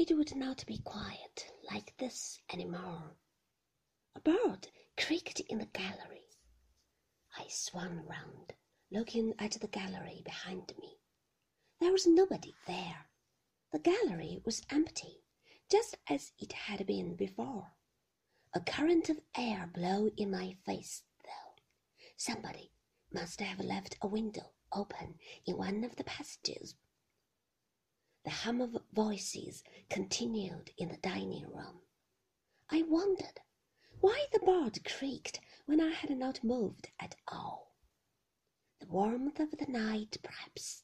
It would not be quiet like this any more. A bird creaked in the gallery. I swung round, looking at the gallery behind me. There was nobody there. The gallery was empty, just as it had been before. A current of air blew in my face, though. Somebody must have left a window open in one of the passages. The hum of voices continued in the dining room. I wondered why the board creaked when I had not moved at all. The warmth of the night, perhaps,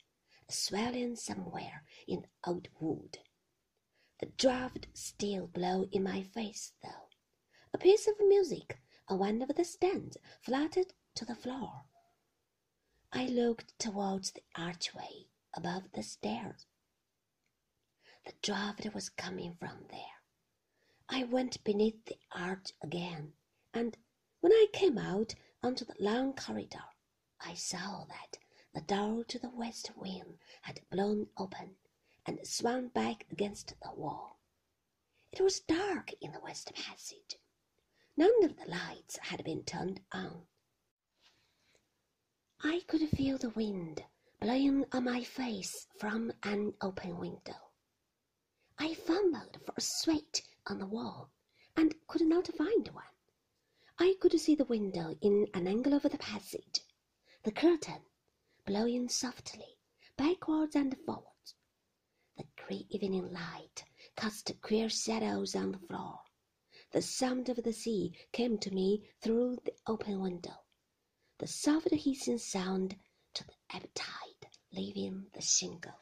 a swelling somewhere in old wood. The draught still blew in my face, though. A piece of music on one of the stands fluttered to the floor. I looked towards the archway above the stairs. The draught was coming from there. I went beneath the arch again, and when I came out onto the long corridor, I saw that the door to the west wing had blown open and swung back against the wall. It was dark in the west passage. None of the lights had been turned on. I could feel the wind blowing on my face from an open window. I fumbled for a switch on the wall and could not find one. I could see the window in an angle of the passage, the curtain blowing softly backwards and forwards. The grey evening light cast queer shadows on the floor. The sound of the sea came to me through the open window, the soft hissing sound to the ebb tide leaving the shingle.